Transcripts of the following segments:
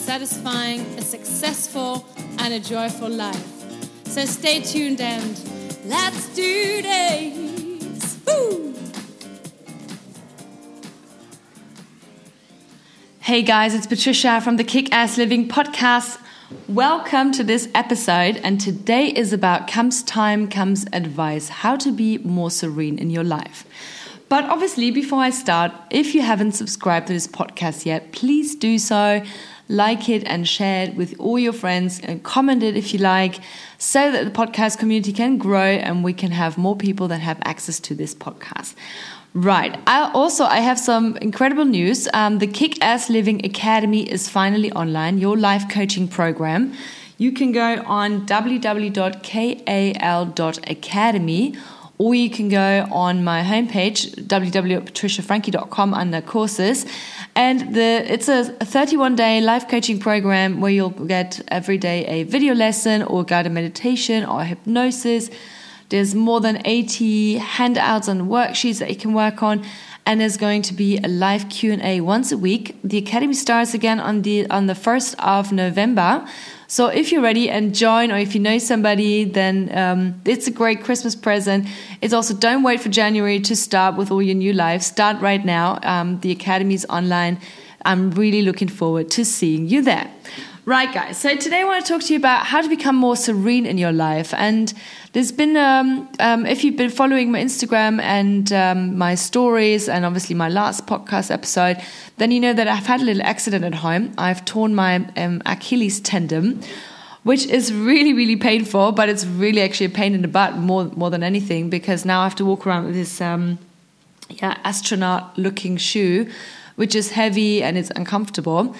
satisfying, a successful, and a joyful life. So stay tuned and let's do this! Woo! Hey guys, it's Patricia from the Kick Ass Living podcast. Welcome to this episode, and today is about Comes Time, Comes Advice how to be more serene in your life. But obviously, before I start, if you haven't subscribed to this podcast yet, please do so. Like it and share it with all your friends and comment it if you like, so that the podcast community can grow and we can have more people that have access to this podcast. Right. I also I have some incredible news. Um, the Kick Ass Living Academy is finally online. Your life coaching program. You can go on www.kal.academy or you can go on my homepage www.patriciafrankie.com under courses and the it's a 31 day life coaching program where you'll get every day a video lesson or guided meditation or hypnosis there's more than 80 handouts and worksheets that you can work on and there's going to be a live Q&A once a week the academy starts again on the on the 1st of November so if you're ready and join, or if you know somebody, then um, it's a great Christmas present. It's also don't wait for January to start with all your new life. Start right now. Um, the academy is online. I'm really looking forward to seeing you there. Right, guys. So today I want to talk to you about how to become more serene in your life. And there's been, um, um, if you've been following my Instagram and um, my stories, and obviously my last podcast episode, then you know that I've had a little accident at home. I've torn my um, Achilles tendon, which is really, really painful, but it's really actually a pain in the butt more more than anything because now I have to walk around with this, um, yeah, astronaut-looking shoe, which is heavy and it's uncomfortable.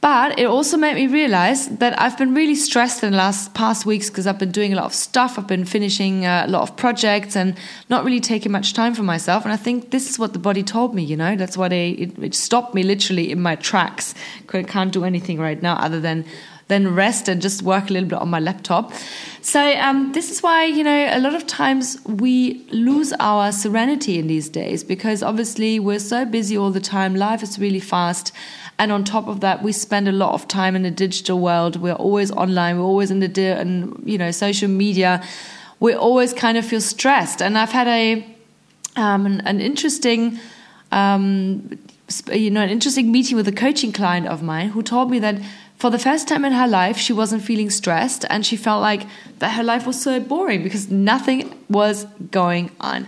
But it also made me realize that I've been really stressed in the last past weeks because I've been doing a lot of stuff. I've been finishing a lot of projects and not really taking much time for myself. And I think this is what the body told me, you know, that's why they, it, it stopped me literally in my tracks. I can't do anything right now other than then rest and just work a little bit on my laptop. So um, this is why you know a lot of times we lose our serenity in these days because obviously we're so busy all the time. Life is really fast, and on top of that, we spend a lot of time in the digital world. We're always online. We're always in the di- and you know social media. We always kind of feel stressed. And I've had a um, an, an, interesting. Um, you know, an interesting meeting with a coaching client of mine who told me that for the first time in her life, she wasn't feeling stressed and she felt like that her life was so boring because nothing was going on.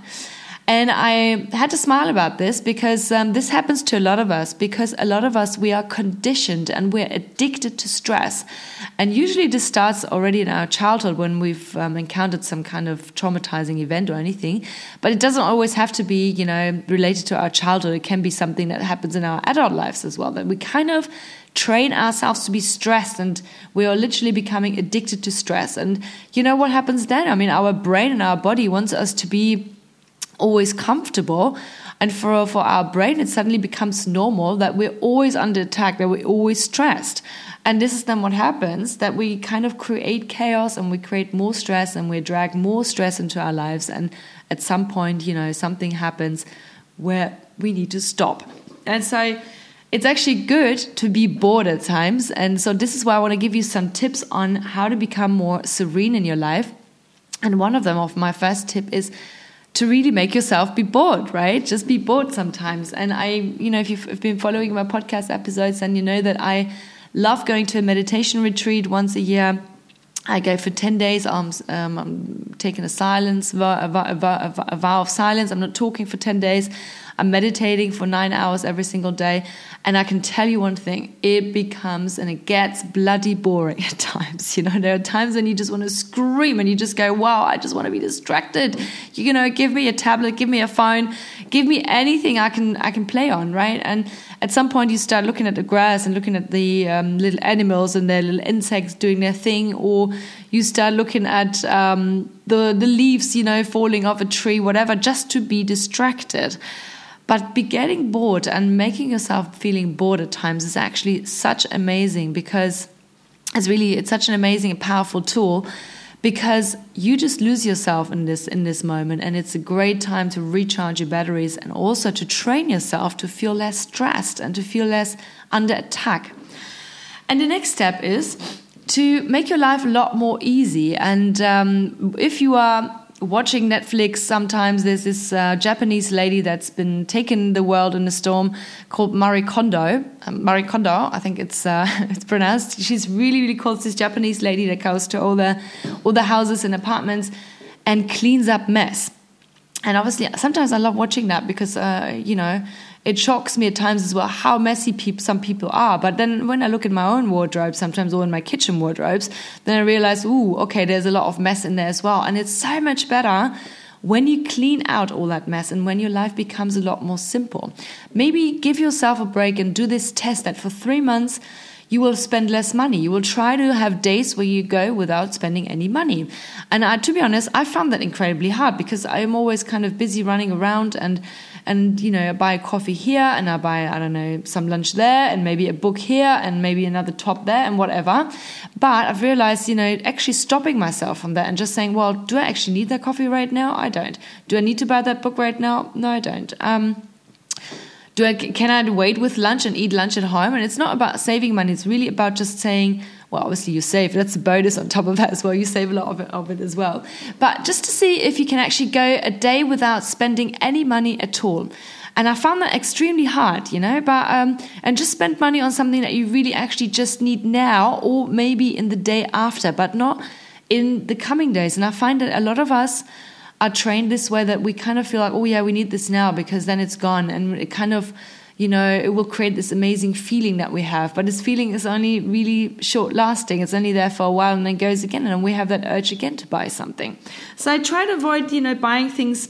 And I had to smile about this because um, this happens to a lot of us because a lot of us, we are conditioned and we're addicted to stress. And usually this starts already in our childhood when we've um, encountered some kind of traumatizing event or anything. But it doesn't always have to be, you know, related to our childhood. It can be something that happens in our adult lives as well, that we kind of train ourselves to be stressed and we are literally becoming addicted to stress. And you know what happens then? I mean, our brain and our body wants us to be always comfortable. And for, for our brain, it suddenly becomes normal that we're always under attack, that we're always stressed. And this is then what happens that we kind of create chaos and we create more stress and we drag more stress into our lives. And at some point, you know, something happens where we need to stop. And so it's actually good to be bored at times. And so this is why I want to give you some tips on how to become more serene in your life. And one of them, of my first tip, is to really make yourself be bored, right? Just be bored sometimes. And I, you know, if you've been following my podcast episodes, then you know that I love going to a meditation retreat once a year. I go for 10 days. I'm, um, I'm taking a silence, a, vow, a vow of silence. I'm not talking for 10 days. I'm meditating for nine hours every single day. And I can tell you one thing it becomes and it gets bloody boring at times. You know, there are times when you just want to scream and you just go, wow, I just want to be distracted. You know, give me a tablet, give me a phone, give me anything I can I can play on, right? And at some point you start looking at the grass and looking at the um, little animals and their little insects doing their thing, or you start looking at um, the the leaves, you know, falling off a tree, whatever, just to be distracted. But be getting bored and making yourself feeling bored at times is actually such amazing because it's really it's such an amazing and powerful tool because you just lose yourself in this in this moment and it's a great time to recharge your batteries and also to train yourself to feel less stressed and to feel less under attack. And the next step is to make your life a lot more easy and um, if you are watching Netflix, sometimes there's this uh, Japanese lady that's been taking the world in a storm called Marie Kondo. Um, Marie Kondo, I think it's uh, it's pronounced. She's really really cool. It's this Japanese lady that goes to all the all the houses and apartments and cleans up mess. And obviously, sometimes I love watching that because uh, you know it shocks me at times as well how messy people, some people are. But then when I look at my own wardrobe, sometimes or in my kitchen wardrobes, then I realize, ooh, okay, there's a lot of mess in there as well. And it's so much better when you clean out all that mess and when your life becomes a lot more simple. Maybe give yourself a break and do this test that for three months, you will spend less money. You will try to have days where you go without spending any money. And uh, to be honest, I found that incredibly hard because I'm always kind of busy running around and and you know I buy a coffee here and I buy I don't know some lunch there and maybe a book here and maybe another top there and whatever. But I've realized you know actually stopping myself from that and just saying, well, do I actually need that coffee right now? I don't. Do I need to buy that book right now? No, I don't. Um, do I can I wait with lunch and eat lunch at home? And it's not about saving money. It's really about just saying well, obviously you save. That's a bonus on top of that as well. You save a lot of it, of it as well. But just to see if you can actually go a day without spending any money at all. And I found that extremely hard, you know, but um, and just spend money on something that you really actually just need now or maybe in the day after, but not in the coming days. And I find that a lot of us are trained this way that we kind of feel like, oh yeah, we need this now because then it's gone, and it kind of you know, it will create this amazing feeling that we have. But this feeling is only really short lasting. It's only there for a while and then goes again. And we have that urge again to buy something. So I try to avoid, you know, buying things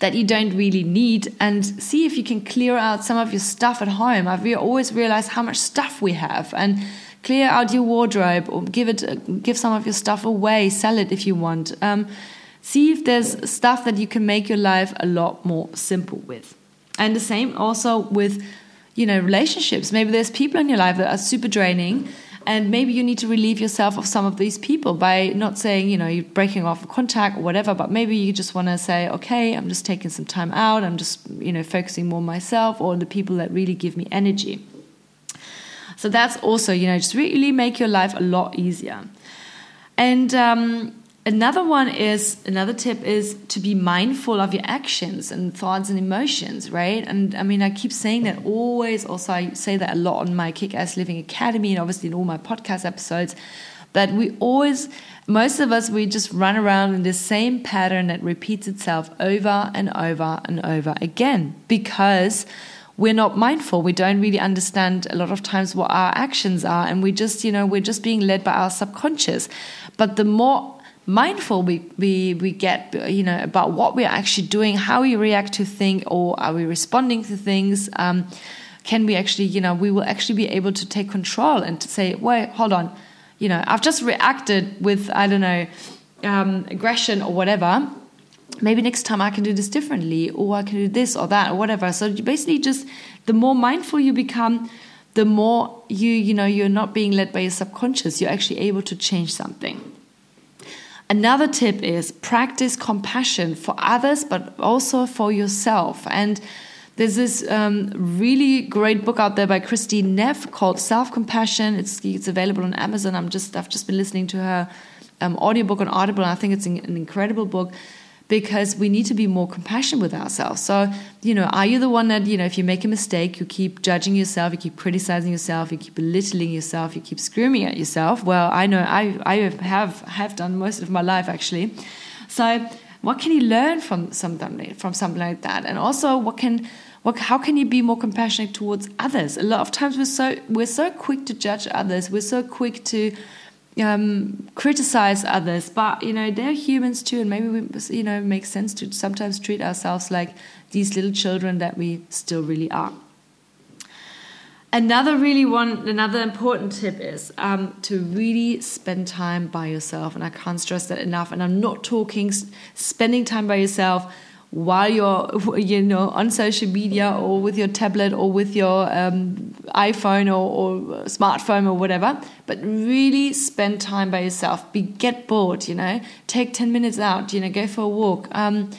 that you don't really need and see if you can clear out some of your stuff at home. I've always realized how much stuff we have and clear out your wardrobe or give it give some of your stuff away, sell it if you want. Um, see if there's stuff that you can make your life a lot more simple with. And the same also with, you know, relationships. Maybe there's people in your life that are super draining and maybe you need to relieve yourself of some of these people by not saying you know you're breaking off contact or whatever but maybe you just want to say okay i'm just taking some time out i'm just you know focusing more on myself or the people that really give me energy so that's also you know just really make your life a lot easier and um, Another one is another tip is to be mindful of your actions and thoughts and emotions, right? And I mean, I keep saying that always. Also, I say that a lot on my Kick Ass Living Academy and obviously in all my podcast episodes. That we always, most of us, we just run around in the same pattern that repeats itself over and over and over again because we're not mindful. We don't really understand a lot of times what our actions are, and we just, you know, we're just being led by our subconscious. But the more mindful we, we, we get you know about what we're actually doing how we react to things or are we responding to things um, can we actually you know we will actually be able to take control and to say wait hold on. You know i've just reacted with i don't know um, aggression or whatever. Maybe next time i can do this differently or i can do this or that or whatever. So basically just the more mindful you become the more you you know you're not being led by your subconscious. You're actually able to change something Another tip is practice compassion for others, but also for yourself. And there's this um, really great book out there by Christine Neff called Self Compassion. It's, it's available on Amazon. I'm just I've just been listening to her um, audiobook on Audible. I think it's an, an incredible book because we need to be more compassionate with ourselves. So, you know, are you the one that, you know, if you make a mistake, you keep judging yourself, you keep criticizing yourself, you keep belittling yourself, you keep screaming at yourself? Well, I know I, I have, have done most of my life actually. So, what can you learn from something from something like that and also what can what, how can you be more compassionate towards others a lot of times we're so we're so quick to judge others we're so quick to um, criticize others but you know they're humans too and maybe we you know it makes sense to sometimes treat ourselves like these little children that we still really are Another really one, another important tip is um, to really spend time by yourself, and I can't stress that enough. And I'm not talking spending time by yourself while you're, you know, on social media or with your tablet or with your um, iPhone or, or, smartphone or whatever. But really spend time by yourself. Be get bored, you know. Take ten minutes out, you know. Go for a walk. Um,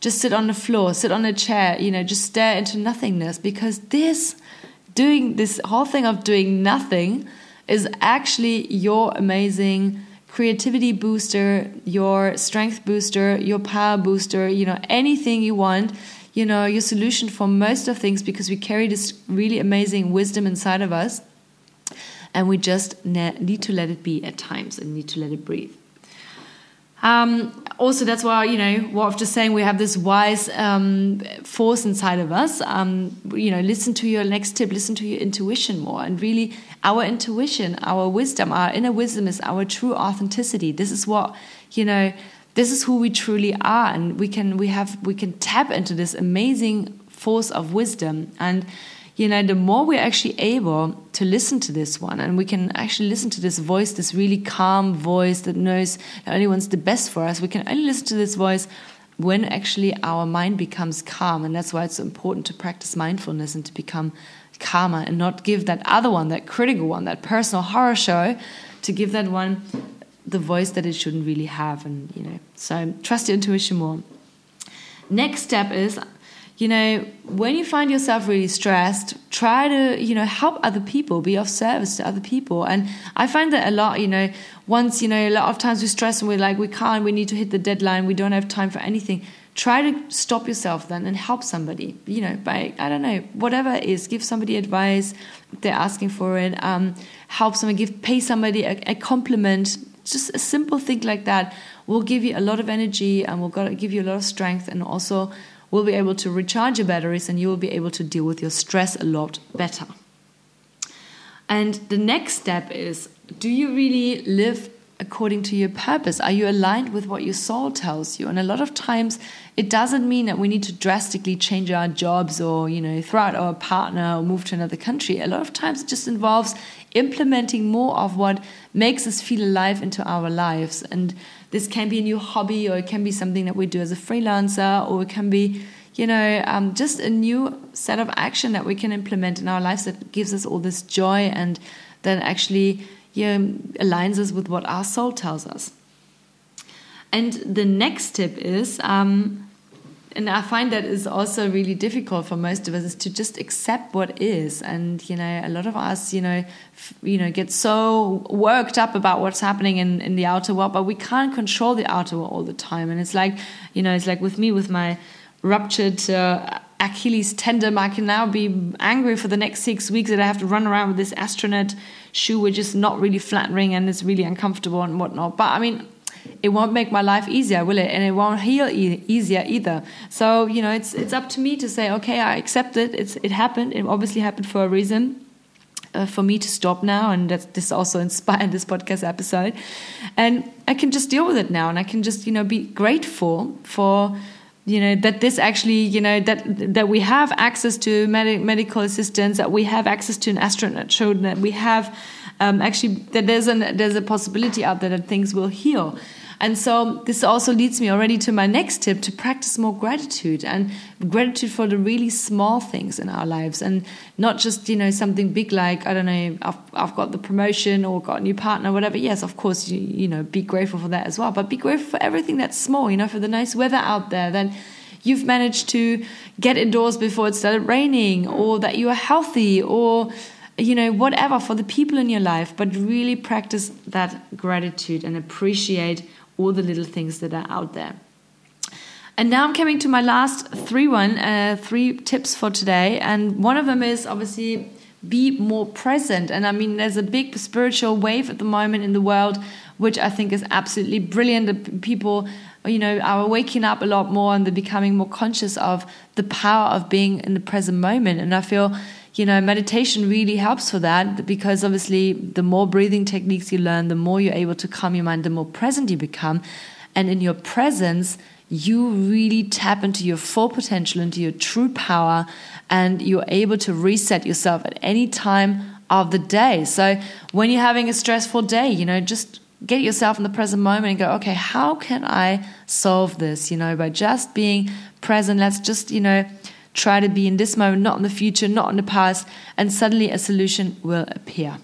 just sit on the floor, sit on a chair, you know. Just stare into nothingness because this doing this whole thing of doing nothing is actually your amazing creativity booster, your strength booster, your power booster, you know, anything you want, you know, your solution for most of things because we carry this really amazing wisdom inside of us and we just need to let it be at times and need to let it breathe. Um, also, that's why, you know, what I'm just saying, we have this wise um, force inside of us. Um, you know, listen to your next tip, listen to your intuition more. And really, our intuition, our wisdom, our inner wisdom is our true authenticity. This is what, you know, this is who we truly are. And we can, we have, we can tap into this amazing force of wisdom. And, you know, the more we're actually able to listen to this one, and we can actually listen to this voice, this really calm voice that knows that only wants the best for us, we can only listen to this voice when actually our mind becomes calm. And that's why it's so important to practice mindfulness and to become calmer and not give that other one, that critical one, that personal horror show, to give that one the voice that it shouldn't really have. And, you know, so trust your intuition more. Next step is you know, when you find yourself really stressed, try to, you know, help other people, be of service to other people. And I find that a lot, you know, once, you know, a lot of times we stress and we're like, we can't, we need to hit the deadline, we don't have time for anything. Try to stop yourself then and help somebody, you know, by, I don't know, whatever it is, give somebody advice, they're asking for it, um, help someone, give, pay somebody a, a compliment, just a simple thing like that will give you a lot of energy and will give you a lot of strength and also will be able to recharge your batteries and you will be able to deal with your stress a lot better. And the next step is do you really live according to your purpose? Are you aligned with what your soul tells you? And a lot of times it doesn't mean that we need to drastically change our jobs or, you know, throw out our partner or move to another country. A lot of times it just involves implementing more of what makes us feel alive into our lives. And this can be a new hobby, or it can be something that we do as a freelancer, or it can be, you know, um, just a new set of action that we can implement in our lives that gives us all this joy and then actually know, aligns us with what our soul tells us. And the next tip is um, and I find that is also really difficult for most of us is to just accept what is. And you know, a lot of us, you know, you know, get so worked up about what's happening in in the outer world, but we can't control the outer world all the time. And it's like, you know, it's like with me with my ruptured. Uh, Achilles tendon. I can now be angry for the next six weeks that I have to run around with this astronaut shoe, which is not really flattering and it's really uncomfortable and whatnot. But I mean, it won't make my life easier, will it? And it won't heal e easier either. So you know, it's it's up to me to say, okay, I accept it. It's it happened. It obviously happened for a reason. Uh, for me to stop now, and that this also inspired this podcast episode, and I can just deal with it now, and I can just you know be grateful for you know that this actually you know that that we have access to med medical assistance that we have access to an astronaut show that we have um, actually that there's a there's a possibility out there that things will heal and so this also leads me already to my next tip to practice more gratitude and gratitude for the really small things in our lives and not just, you know, something big like, I don't know, I've, I've got the promotion or got a new partner, whatever. Yes, of course, you, you know, be grateful for that as well. But be grateful for everything that's small, you know, for the nice weather out there, that you've managed to get indoors before it started raining or that you are healthy or you know, whatever for the people in your life, but really practice that gratitude and appreciate all the little things that are out there. And now I'm coming to my last three one, uh, three tips for today, and one of them is obviously be more present. And I mean, there's a big spiritual wave at the moment in the world, which I think is absolutely brilliant. People you know, are waking up a lot more and they're becoming more conscious of the power of being in the present moment. And I feel, you know, meditation really helps for that because obviously the more breathing techniques you learn, the more you're able to calm your mind, the more present you become. And in your presence, you really tap into your full potential, into your true power, and you're able to reset yourself at any time of the day. So when you're having a stressful day, you know, just get yourself in the present moment and go, okay, how can I solve this? You know, by just being present, let's just, you know, try to be in this moment, not in the future, not in the past, and suddenly a solution will appear.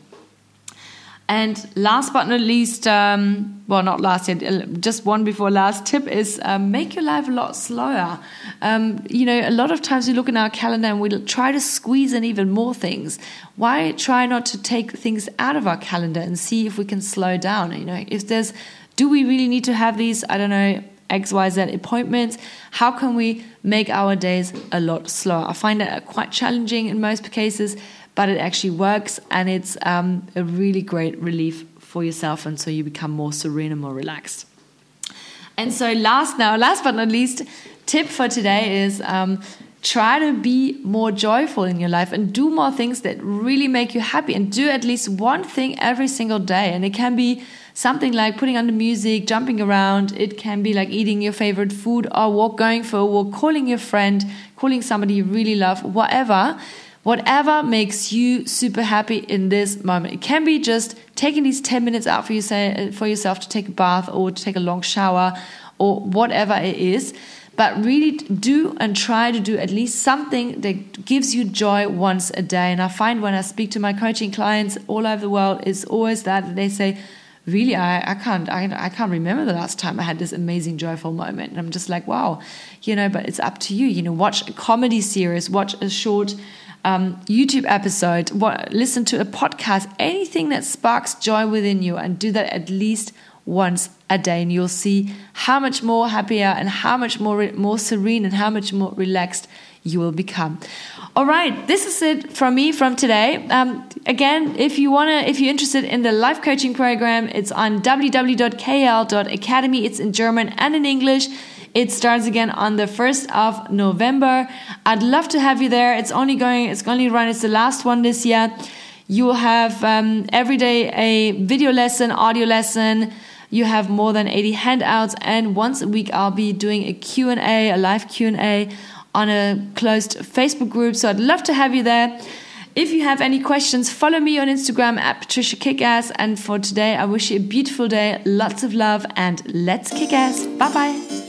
And last but not least, um, well, not last yet, uh, just one before last tip is um, make your life a lot slower. Um, you know, a lot of times we look in our calendar and we try to squeeze in even more things. Why try not to take things out of our calendar and see if we can slow down? You know, if there's, do we really need to have these, I don't know, XYZ appointments? How can we make our days a lot slower? I find that quite challenging in most cases but it actually works and it's um, a really great relief for yourself and so you become more serene and more relaxed and so last now last but not least tip for today is um, try to be more joyful in your life and do more things that really make you happy and do at least one thing every single day and it can be something like putting on the music jumping around it can be like eating your favorite food or walk going for a walk calling your friend calling somebody you really love whatever whatever makes you super happy in this moment. It can be just taking these 10 minutes out for, you say, uh, for yourself to take a bath or to take a long shower or whatever it is. But really do and try to do at least something that gives you joy once a day. And I find when I speak to my coaching clients all over the world, it's always that they say, really I, I can't I, I can't remember the last time I had this amazing joyful moment. And I'm just like wow you know but it's up to you. You know watch a comedy series watch a short um, YouTube episode, what, listen to a podcast, anything that sparks joy within you, and do that at least once a day, and you'll see how much more happier and how much more more serene and how much more relaxed you will become. All right, this is it from me from today. Um, again, if you wanna, if you're interested in the life coaching program, it's on www.kl.academy. It's in German and in English. It starts again on the 1st of November. I'd love to have you there. It's only going, it's only run, it's the last one this year. You will have um, every day a video lesson, audio lesson. You have more than 80 handouts, and once a week I'll be doing a Q&A, a live Q&A on a closed Facebook group. So I'd love to have you there. If you have any questions, follow me on Instagram at Patricia Kickass. And for today, I wish you a beautiful day, lots of love, and let's kick ass. Bye bye.